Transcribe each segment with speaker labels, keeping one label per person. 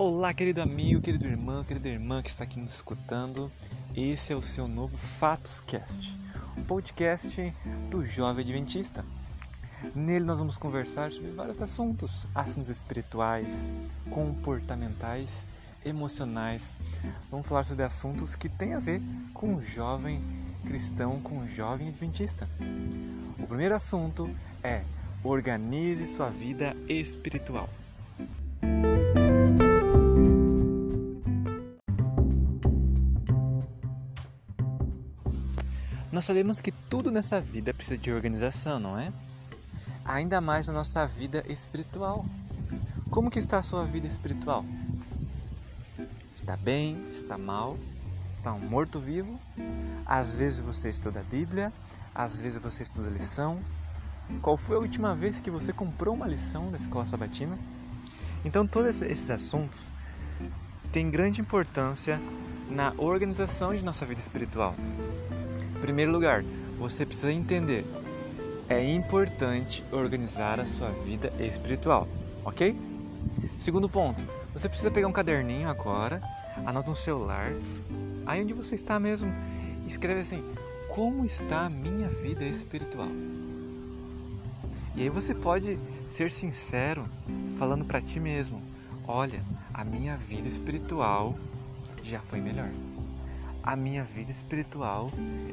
Speaker 1: Olá, querido amigo, querido irmão, querida irmã que está aqui nos escutando. Esse é o seu novo Fatoscast, um podcast do Jovem Adventista. Nele nós vamos conversar sobre vários assuntos, assuntos espirituais, comportamentais, emocionais. Vamos falar sobre assuntos que têm a ver com o jovem cristão, com o jovem adventista. O primeiro assunto é organize sua vida espiritual. Nós sabemos que tudo nessa vida precisa de organização, não é? Ainda mais na nossa vida espiritual. Como que está a sua vida espiritual? Está bem? Está mal? Está um morto-vivo? Às vezes você estuda a Bíblia, às vezes você estuda a lição. Qual foi a última vez que você comprou uma lição da escola sabatina? Então, todos esses assuntos têm grande importância na organização de nossa vida espiritual. Em primeiro lugar, você precisa entender: é importante organizar a sua vida espiritual, ok? Segundo ponto, você precisa pegar um caderninho agora, anota no celular, aí onde você está mesmo, escreve assim: como está a minha vida espiritual? E aí você pode ser sincero, falando para ti mesmo: olha, a minha vida espiritual já foi melhor a minha vida espiritual,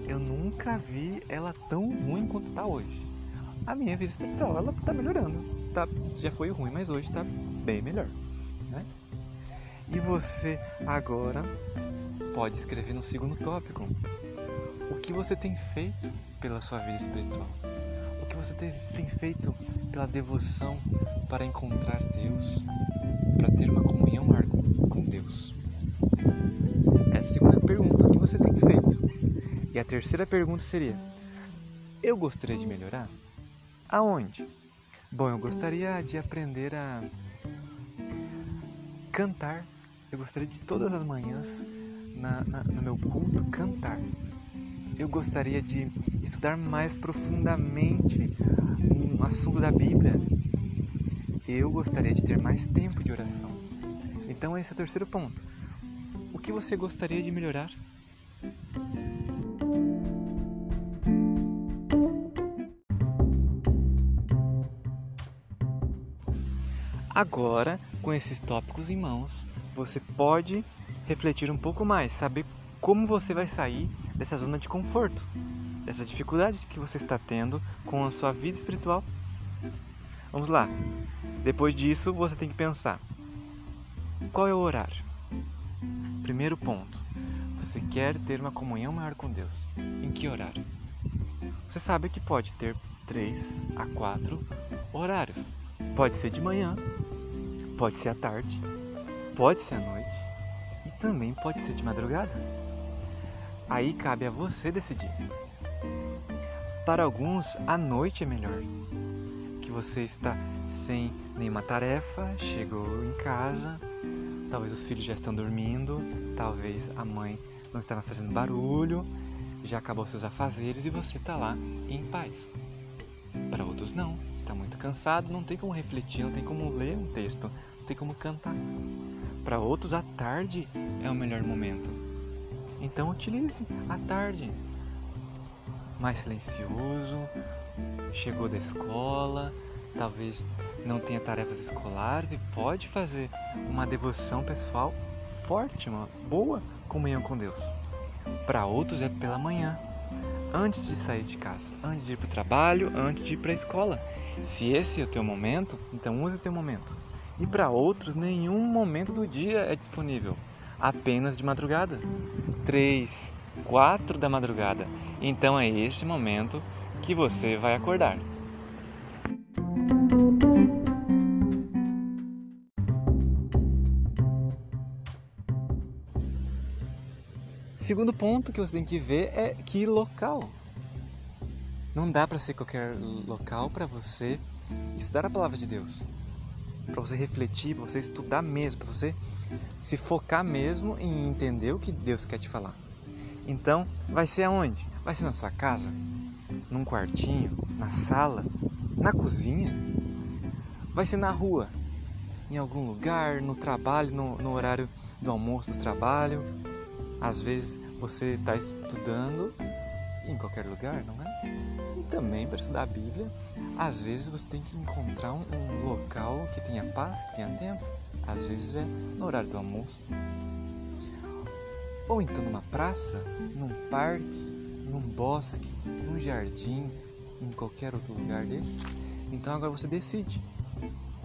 Speaker 1: eu nunca vi ela tão ruim quanto está hoje. A minha vida espiritual, ela está melhorando. Tá, já foi ruim, mas hoje está bem melhor. Né? E você agora pode escrever no segundo tópico. O que você tem feito pela sua vida espiritual? O que você tem feito pela devoção para encontrar Deus, para ter uma comunhão com Deus? Terceira pergunta seria: Eu gostaria de melhorar? Aonde? Bom, eu gostaria de aprender a cantar. Eu gostaria de todas as manhãs na, na, no meu culto cantar. Eu gostaria de estudar mais profundamente um assunto da Bíblia. Eu gostaria de ter mais tempo de oração. Então, esse é o terceiro ponto que você gostaria de melhorar? Agora, com esses tópicos em mãos, você pode refletir um pouco mais, saber como você vai sair dessa zona de conforto, dessas dificuldades que você está tendo com a sua vida espiritual. Vamos lá. Depois disso, você tem que pensar: qual é o horário? Primeiro ponto: você quer ter uma comunhão maior com Deus. Em que horário? Você sabe que pode ter três a quatro horários. Pode ser de manhã, pode ser à tarde, pode ser à noite e também pode ser de madrugada. Aí cabe a você decidir. Para alguns, a noite é melhor. Que você está sem nenhuma tarefa, chegou em casa, Talvez os filhos já estão dormindo, talvez a mãe não estava fazendo barulho, já acabou seus afazeres e você está lá em paz. Para outros não, está muito cansado, não tem como refletir, não tem como ler um texto, não tem como cantar. Para outros a tarde é o melhor momento. Então utilize a tarde. Mais silencioso, chegou da escola, talvez não tenha tarefas escolares e pode fazer uma devoção pessoal forte, uma boa comunhão com Deus. Para outros é pela manhã, antes de sair de casa, antes de ir para o trabalho, antes de ir para a escola. Se esse é o teu momento, então use o teu momento. E para outros, nenhum momento do dia é disponível, apenas de madrugada. Três, quatro da madrugada. Então é esse momento que você vai acordar. Segundo ponto que você tem que ver é que local. Não dá para ser qualquer local para você estudar a palavra de Deus. Para você refletir, para você estudar mesmo, para você se focar mesmo em entender o que Deus quer te falar. Então, vai ser aonde? Vai ser na sua casa? Num quartinho? Na sala? Na cozinha? Vai ser na rua? em algum lugar, no trabalho, no, no horário do almoço do trabalho. Às vezes você está estudando em qualquer lugar, não é? E também para estudar a Bíblia, às vezes você tem que encontrar um, local que tenha paz, que tenha tempo. Às vezes é no horário do almoço. Ou então numa praça, num parque, num bosque, num jardim, em qualquer outro lugar desses. Então agora você decide.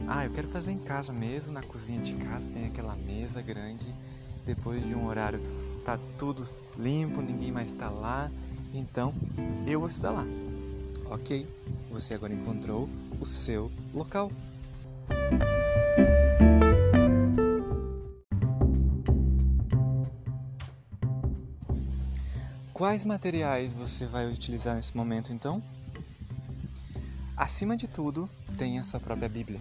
Speaker 1: Ah, eu quero fazer em casa mesmo, na cozinha de casa, tem aquela mesa grande. Depois de um horário tá tudo limpo, ninguém mais está lá. Então eu vou estudar lá. Ok, você agora encontrou o seu local. Quais materiais você vai utilizar nesse momento então? Acima de tudo, tenha sua própria Bíblia.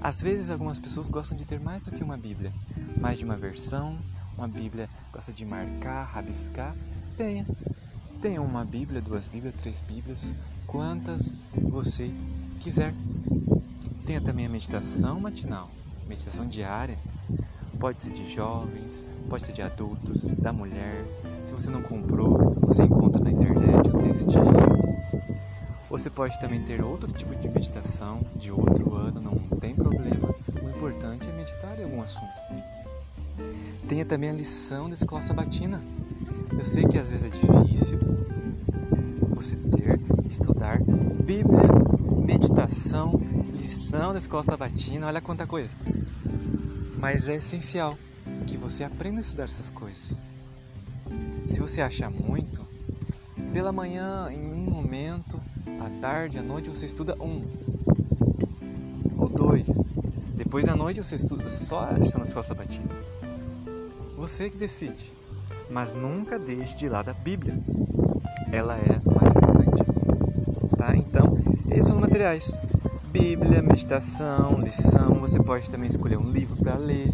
Speaker 1: Às vezes, algumas pessoas gostam de ter mais do que uma Bíblia, mais de uma versão. Uma Bíblia gosta de marcar, rabiscar. Tenha. Tenha uma Bíblia, duas Bíblias, três Bíblias, quantas você quiser. Tenha também a meditação matinal, meditação diária. Pode ser de jovens, pode ser de adultos, da mulher. Se você não comprou, você encontra na internet o textinho. Você pode também ter outro tipo de meditação de outro ano, não tem problema. O importante é meditar em algum assunto. Tenha também a lição da escola sabatina. Eu sei que às vezes é difícil você ter, estudar Bíblia, meditação, lição da escola sabatina, olha quanta coisa. Mas é essencial que você aprenda a estudar essas coisas. Se você acha muito, pela manhã, em um momento, à tarde, à noite, você estuda um ou dois. Depois à noite você estuda só a lição da escola sabatina. Você que decide, mas nunca deixe de lado a Bíblia. Ela é mais importante. Tá? Então, esses são os materiais. Bíblia, meditação, lição. Você pode também escolher um livro para ler.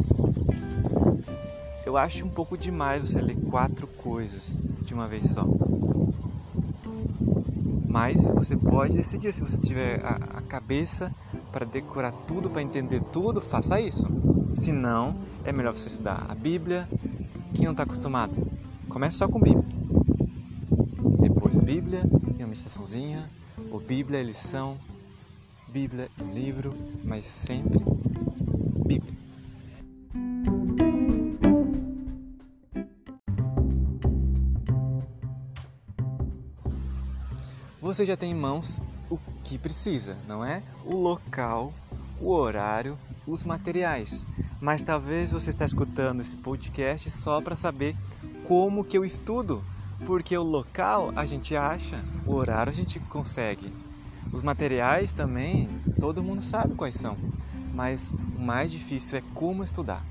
Speaker 1: Eu acho um pouco demais você ler quatro coisas de uma vez só. Mas você pode decidir se você tiver a, a cabeça para decorar tudo, para entender tudo, faça isso. Se não, é melhor você estudar a Bíblia. Quem não está acostumado, comece só com Bíblia. Depois Bíblia e uma meditaçãozinha, ou Bíblia e lição, Bíblia e um livro, mas sempre Bíblia. Você já tem em mãos o que precisa, não é? O local, o horário, os materiais. Mas talvez você está escutando esse podcast só para saber como que eu estudo, porque o local a gente acha, o horário a gente consegue. Os materiais também, todo mundo sabe quais são, mas o mais difícil é como estudar.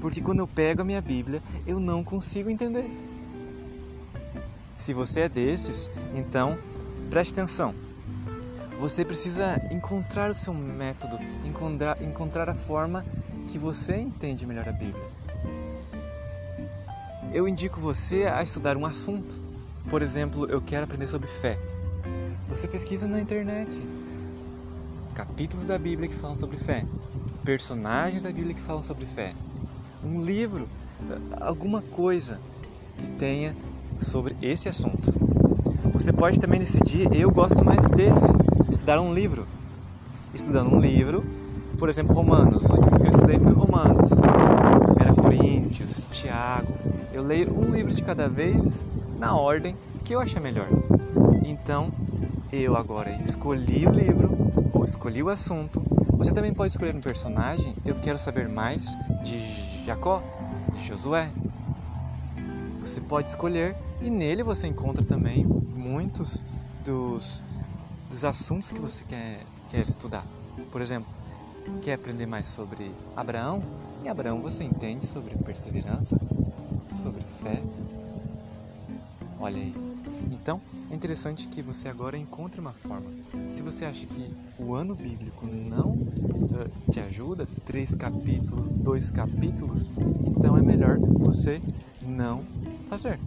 Speaker 1: Porque quando eu pego a minha Bíblia, eu não consigo entender. Se você é desses, então preste atenção. Você precisa encontrar o seu método, encontrar, encontrar a forma que você entende melhor a Bíblia. Eu indico você a estudar um assunto. Por exemplo, eu quero aprender sobre fé. Você pesquisa na internet capítulos da Bíblia que falam sobre fé, personagens da Bíblia que falam sobre fé, um livro, alguma coisa que tenha sobre esse assunto. Você pode também decidir, eu gosto mais desse, estudar um livro. Estudando um livro, por exemplo, Romanos, o último que eu estudei foi Romanos, era Coríntios, Tiago. Eu leio um livro de cada vez na ordem que eu achar melhor. Então, eu agora escolhi o livro ou escolhi o assunto. Você também pode escolher um personagem. Eu quero saber mais de Jacó, de Josué. Você pode escolher e nele você encontra também muitos dos, dos assuntos que você quer, quer estudar. Por exemplo, quer aprender mais sobre Abraão? Em Abraão você entende sobre perseverança, sobre fé. Olha aí. Então, é interessante que você agora encontre uma forma. Se você acha que o ano bíblico não uh, te ajuda, três capítulos, dois capítulos, então é melhor você não fazer.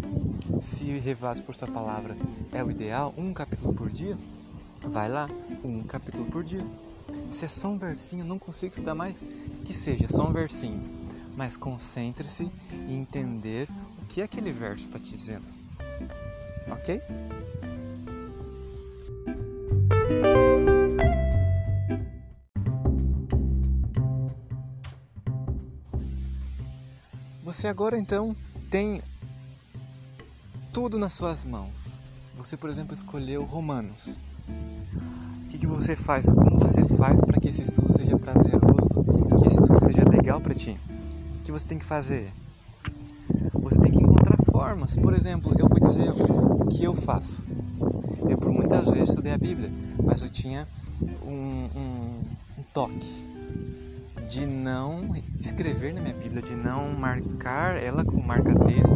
Speaker 1: Se revaso por sua palavra é o ideal, um capítulo por dia, vai lá, um capítulo por dia. Se é só um versinho, não consigo estudar mais, que seja só um versinho. Mas concentre-se em entender o que aquele verso está te dizendo. Ok? Você agora então tem tudo nas suas mãos. Você, por exemplo, escolheu Romanos. Você faz? Como você faz para que esse estudo seja prazeroso, que esse estudo seja legal para ti? O que você tem que fazer? Você tem que encontrar formas. Por exemplo, eu vou dizer o que eu faço. Eu por muitas vezes estudei a Bíblia, mas eu tinha um, um, um toque de não escrever na minha Bíblia, de não marcar ela com marca-texto,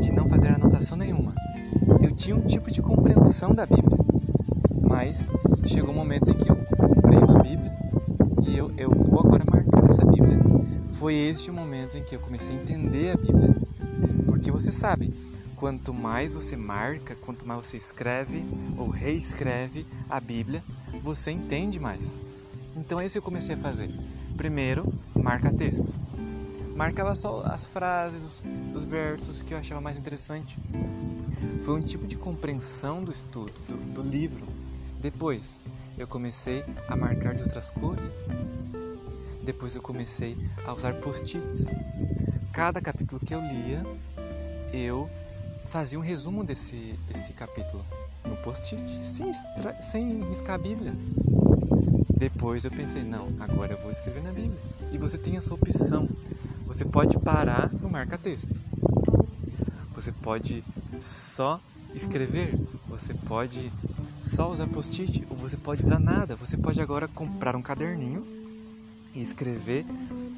Speaker 1: de não fazer anotação nenhuma. Eu tinha um tipo de compreensão da Bíblia, mas chegou um momento em que eu comprei uma Bíblia e eu, eu vou agora marcar essa Bíblia. Foi este o momento em que eu comecei a entender a Bíblia, porque você sabe, quanto mais você marca, quanto mais você escreve ou reescreve a Bíblia, você entende mais. Então é isso que eu comecei a fazer. Primeiro, marca texto. Marcava só as frases, os, os versos que eu achava mais interessante. Foi um tipo de compreensão do estudo, do, do livro. Depois, eu comecei a marcar de outras cores. Depois eu comecei a usar post-its. Cada capítulo que eu lia, eu fazia um resumo desse, desse capítulo no post-it, sem, sem riscar a Bíblia. Depois eu pensei, não, agora eu vou escrever na Bíblia. E você tem essa opção. Você pode parar no marca-texto. Você pode só escrever. Você pode só usar post-it. Ou você pode usar nada. Você pode agora comprar um caderninho e escrever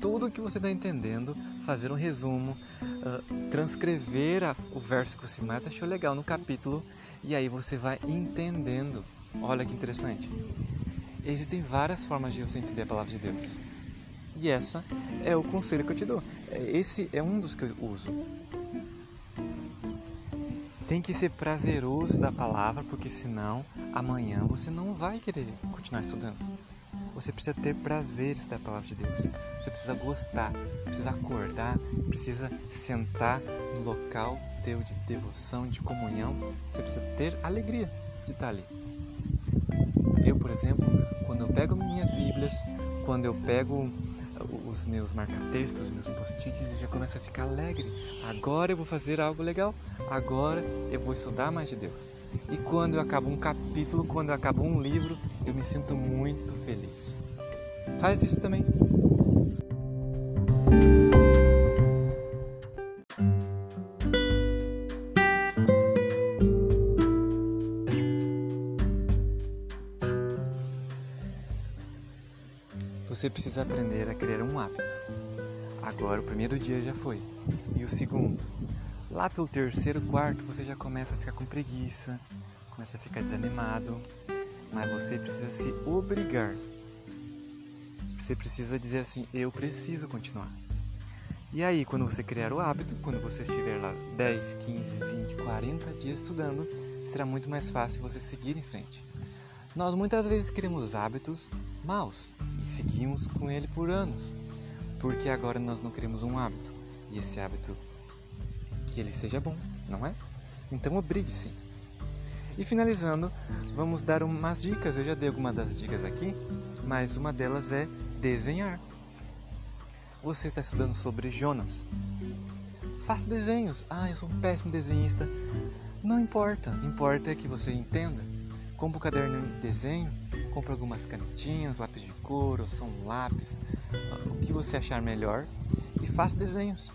Speaker 1: tudo o que você está entendendo, fazer um resumo, uh, transcrever a, o verso que você mais achou legal no capítulo e aí você vai entendendo. Olha que interessante. Existem várias formas de você entender a palavra de Deus. E essa é o conselho que eu te dou. Esse é um dos que eu uso. Tem que ser prazeroso da palavra, porque senão amanhã você não vai querer continuar estudando. Você precisa ter prazeres da palavra de Deus. Você precisa gostar, precisa acordar, precisa sentar no local teu de devoção, de comunhão. Você precisa ter alegria de estar ali. Eu, por exemplo, quando eu pego minhas Bíblias, quando eu pego os meus marca-textos, os meus post-its, começo a ficar alegre. Agora eu vou fazer algo legal. Agora eu vou estudar mais de Deus. E quando eu acabo um capítulo, quando eu acabo um livro, eu me sinto muito feliz. Faz isso também. Você precisa aprender a criar um hábito. Agora o primeiro dia já foi. E o segundo? Lá pelo terceiro, quarto, você já começa a ficar com preguiça, começa a ficar desanimado, mas você precisa se obrigar. Você precisa dizer assim: eu preciso continuar. E aí, quando você criar o hábito, quando você estiver lá 10, 15, 20, 40 dias estudando, será muito mais fácil você seguir em frente. Nós muitas vezes criamos hábitos maus e seguimos com ele por anos, porque agora nós não queremos um hábito e esse hábito que ele seja bom, não é? Então obrigue-se. E finalizando, vamos dar umas dicas. Eu já dei algumas das dicas aqui, mas uma delas é desenhar. Você está estudando sobre Jonas. Faça desenhos. Ah, eu sou um péssimo desenhista. Não importa, importa é que você entenda. Compre um caderno de desenho compre algumas canetinhas, lápis de só um lápis, o que você achar melhor e faça desenhos.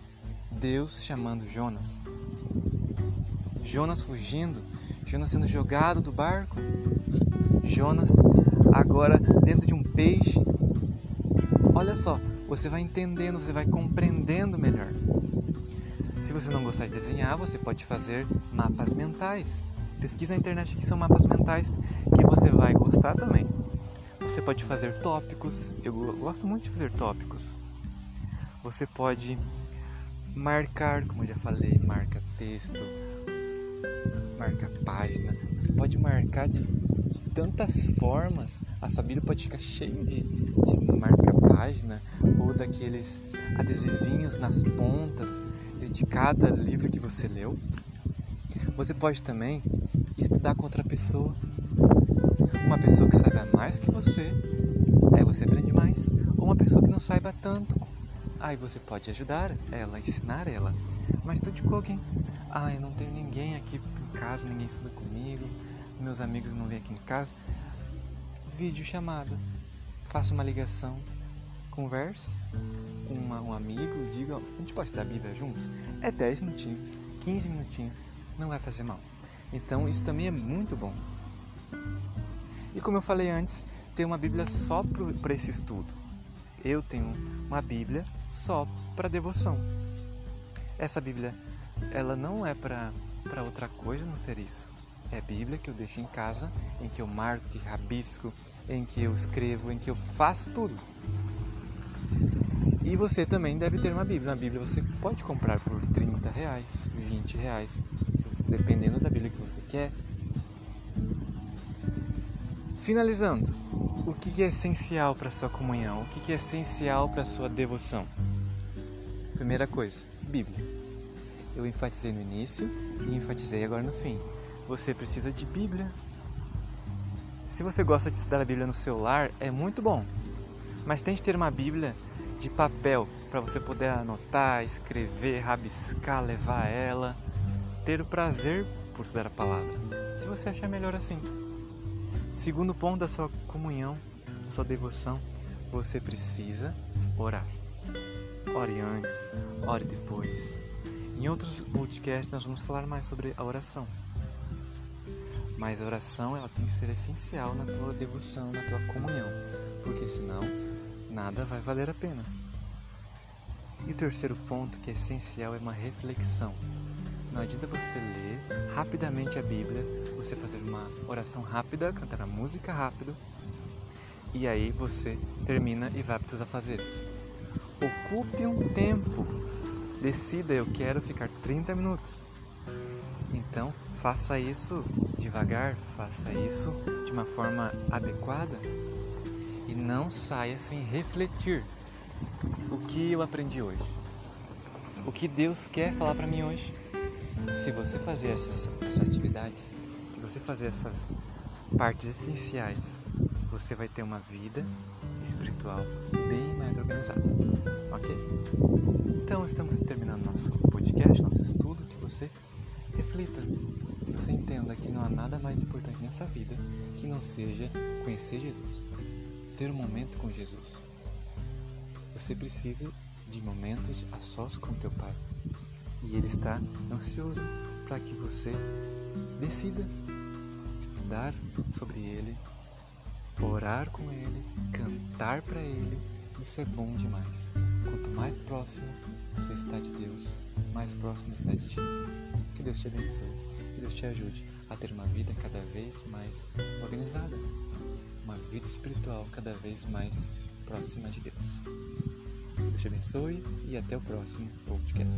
Speaker 1: Deus chamando Jonas. Jonas fugindo, Jonas sendo jogado do barco, Jonas agora dentro de um peixe. Olha só, você vai entendendo, você vai compreendendo melhor. Se você não gostar de desenhar, você pode fazer mapas mentais. Pesquisa na internet que são mapas mentais que você vai gostar também. Você pode fazer tópicos, eu gosto muito de fazer tópicos. Você pode marcar, como eu já falei, marca texto, marca página. Você pode marcar de de tantas formas. A Bíblia pode ficar cheio de, de marca-página ou daqueles adesivinhos nas pontas de cada livro que você leu. Você pode também estudar com outra pessoa. Uma pessoa que saiba mais que você, aí você aprende mais. Ou uma pessoa que não saiba tanto, aí você pode ajudar ela, ensinar ela. Mas tudo com alguém. Ah, eu não tenho ninguém aqui em casa, ninguém estuda comigo, meus amigos não vêm aqui em casa. Vídeo chamada. Faça uma ligação, converse com uma, um amigo, diga, a gente pode estudar a Bíblia juntos? É 10 minutinhos, 15 minutinhos, não vai fazer mal. Então isso também é muito bom. E como eu falei antes, tem uma Bíblia só para esse estudo. Eu tenho uma Bíblia só para devoção. Essa Bíblia, ela não é para outra coisa não ser isso. É a Bíblia que eu deixo em casa, em que eu marco, que rabisco, em que eu escrevo, em que eu faço tudo. E você também deve ter uma Bíblia. Uma Bíblia você pode comprar por 30 reais, 20 reais, dependendo da Bíblia que você quer. Finalizando, o que é essencial para sua comunhão? O que é essencial para sua devoção? Primeira coisa, Bíblia. Eu enfatizei no início e enfatizei agora no fim. Você precisa de Bíblia. Se você gosta de estudar a Bíblia no celular, é muito bom. Mas tente ter uma Bíblia de papel para você poder anotar, escrever, rabiscar, levar ela, ter o prazer por usar a palavra. Se você achar melhor assim. Segundo ponto da sua comunhão, da sua devoção, você precisa orar. Ore antes, ore depois. Em outros podcasts nós vamos falar mais sobre a oração. Mas a oração ela tem que ser essencial na tua devoção, na tua comunhão, porque senão nada vai valer a pena. E o terceiro ponto que é essencial é uma reflexão. Não adianta você ler rapidamente a Bíblia, você fazer uma oração rápida, cantar a música rápido, e aí você termina e vai para os afazeres. Ocupe um tempo. Decida, eu quero ficar 30 minutos. Então, faça isso devagar, faça isso de uma forma adequada não saia sem refletir o que eu aprendi hoje. O que Deus quer falar para mim hoje. Se você fazer essas, essas atividades, se você fazer essas partes essenciais, você vai ter uma vida espiritual bem mais organizada. Ok? Então estamos terminando nosso podcast, nosso estudo. Que você reflita, que você entenda que não há nada mais importante nessa vida que não seja conhecer Jesus, ter um momento com Jesus. Você precisa de momentos a sós com teu Pai. E Ele está ansioso para que você decida estudar sobre Ele, orar com Ele, cantar para Ele. Isso é bom demais. Quanto mais próximo você está de Deus, mais próximo está de ti. Que Deus te abençoe. Que Deus te ajude a ter uma vida cada vez mais organizada, uma vida espiritual cada vez mais próxima de Deus. Deus te abençoe e até o próximo podcast.